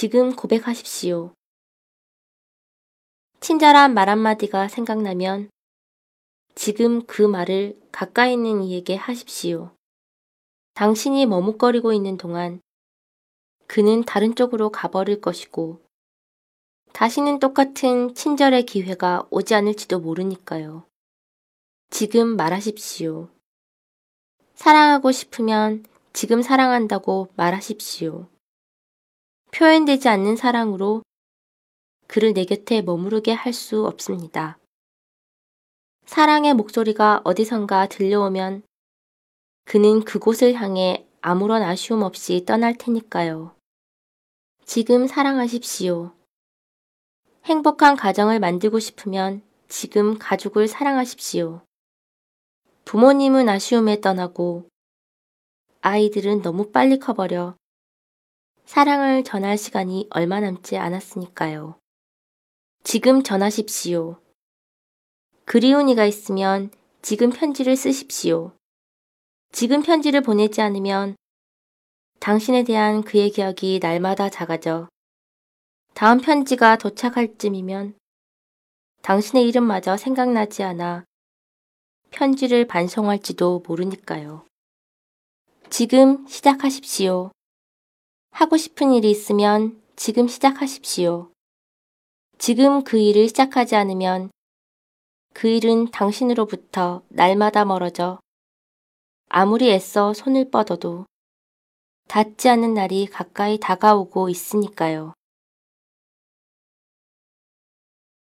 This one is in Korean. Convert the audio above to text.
지금 고백하십시오. 친절한 말 한마디가 생각나면 지금 그 말을 가까이 있는 이에게 하십시오. 당신이 머뭇거리고 있는 동안 그는 다른 쪽으로 가버릴 것이고 다시는 똑같은 친절의 기회가 오지 않을지도 모르니까요. 지금 말하십시오. 사랑하고 싶으면 지금 사랑한다고 말하십시오. 표현되지 않는 사랑으로 그를 내 곁에 머무르게 할 수 없습니다. 사랑의 목소리가 어디선가 들려오면 그는 그곳을 향해 아무런 아쉬움 없이 떠날 테니까요. 지금 사랑하십시오. 행복한 가정을 만들고 싶으면 지금 가족을 사랑하십시오. 부모님은 아쉬움에 떠나고 아이들은 너무 빨리 커버려 사랑을 전할 시간이 얼마 남지 않았으니까요. 지금 전하십시오. 그리운 이가 있으면 지금 편지를 쓰십시오. 지금 편지를 보내지 않으면 당신에 대한 그의 기억이 날마다 작아져 다음 편지가 도착할 쯤이면 당신의 이름마저 생각나지 않아 편지를 반송할지도 모르니까요. 지금 시작하십시오. 하고 싶은 일이 있으면 지금 시작하십시오. 지금 그 일을 시작하지 않으면 그 일은 당신으로부터 날마다 멀어져 아무리 애써 손을 뻗어도 닿지 않는 날이 가까이 다가오고 있으니까요.